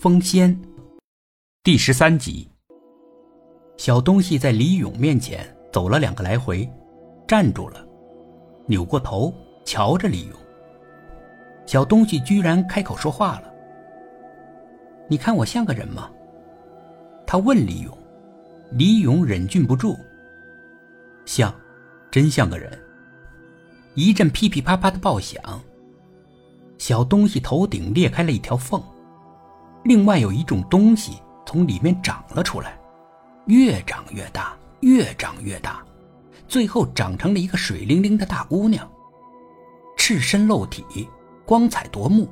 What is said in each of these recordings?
风仙，第十三集。小东西在李勇面前走了两个来回，站住了，扭过头瞧着李勇。小东西居然开口说话了：“你看我像个人吗？”他问李勇。李勇忍俊不住：“像，真像个人。”一阵噼噼啪啪的爆响，小东西头顶裂开了一条缝，另外有一种东西从里面长了出来，越长越大，越长越大，最后长成了一个水灵灵的大姑娘，赤身露体，光彩夺目。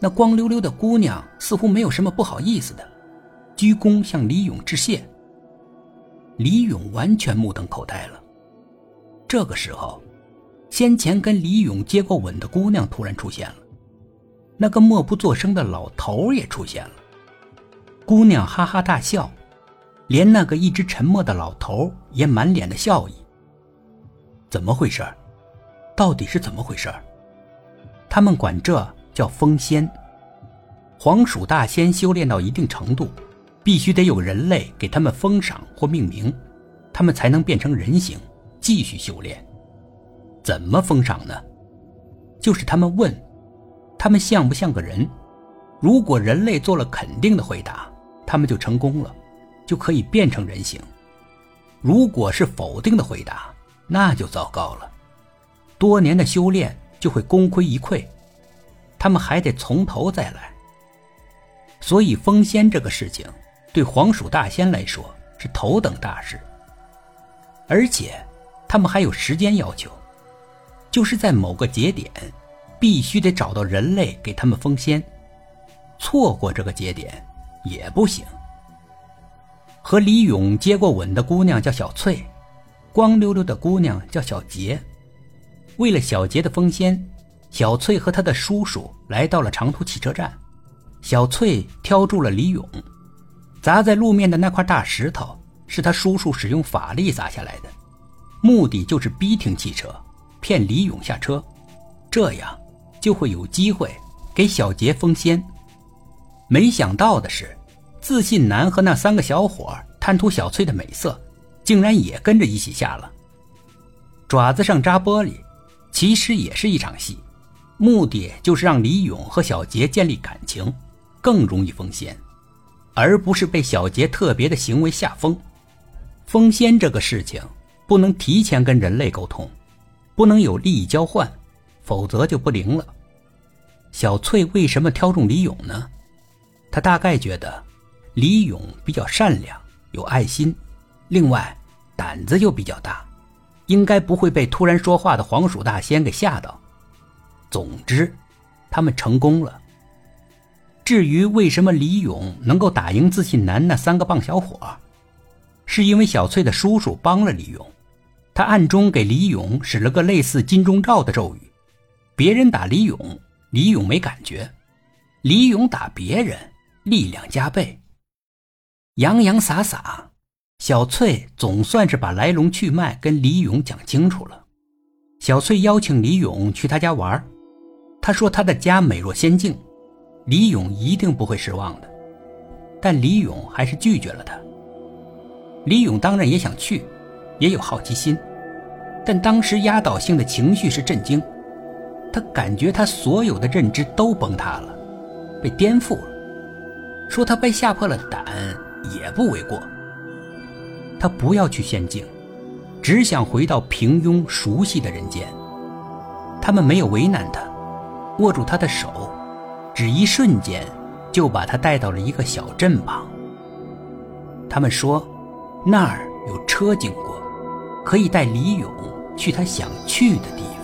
那光溜溜的姑娘似乎没有什么不好意思的，鞠躬向李勇致谢。李勇完全目瞪口呆了。这个时候。先前跟李勇接过吻的姑娘突然出现了，那个默不作声的老头也出现了。姑娘哈哈大笑，连那个一直沉默的老头也满脸的笑意。怎么回事？到底是怎么回事？他们管这叫封仙。黄鼠大仙修炼到一定程度，必须得有人类给他们封赏或命名，他们才能变成人形，继续修炼。怎么封赏呢？就是他们问，他们像不像个人？如果人类做了肯定的回答，他们就成功了，就可以变成人形；如果是否定的回答，那就糟糕了，多年的修炼就会功亏一篑，他们还得从头再来。所以封仙这个事情，对黄鼠大仙来说是头等大事，而且他们还有时间要求。就是在某个节点，必须得找到人类给他们封仙，错过这个节点也不行。和李勇接过吻的姑娘叫小翠，光溜溜的姑娘叫小杰。为了小杰的封仙，小翠和他的叔叔来到了长途汽车站。小翠挑住了李勇，砸在路面的那块大石头是他叔叔使用法力砸下来的，目的就是逼停汽车。骗李勇下车，这样就会有机会给小杰封仙。没想到的是，自信男和那三个小伙贪图小翠的美色，竟然也跟着一起下了。爪子上扎玻璃，其实也是一场戏，目的就是让李勇和小杰建立感情，更容易封仙，而不是被小杰特别的行为吓疯。封仙这个事情不能提前跟人类沟通。不能有利益交换，否则就不灵了。小翠为什么挑中李勇呢？她大概觉得李勇比较善良、有爱心，另外胆子又比较大，应该不会被突然说话的黄鼠大仙给吓到。总之，他们成功了。至于为什么李勇能够打赢自信男那三个棒小伙，是因为小翠的叔叔帮了李勇。他暗中给李勇使了个类似金钟罩的咒语，别人打李勇，李勇没感觉；李勇打别人，力量加倍。洋洋洒洒，小翠总算是把来龙去脉跟李勇讲清楚了。小翠邀请李勇去他家玩，他说他的家美若仙境，李勇一定不会失望的。但李勇还是拒绝了他。李勇当然也想去。也有好奇心，但当时压倒性的情绪是震惊。他感觉他所有的认知都崩塌了，被颠覆了。说他被吓破了胆也不为过。他不要去仙境，只想回到平庸熟悉的人间。他们没有为难他，握住他的手，只一瞬间就把他带到了一个小镇旁。他们说，那儿有车经过。可以带李勇去他想去的地方。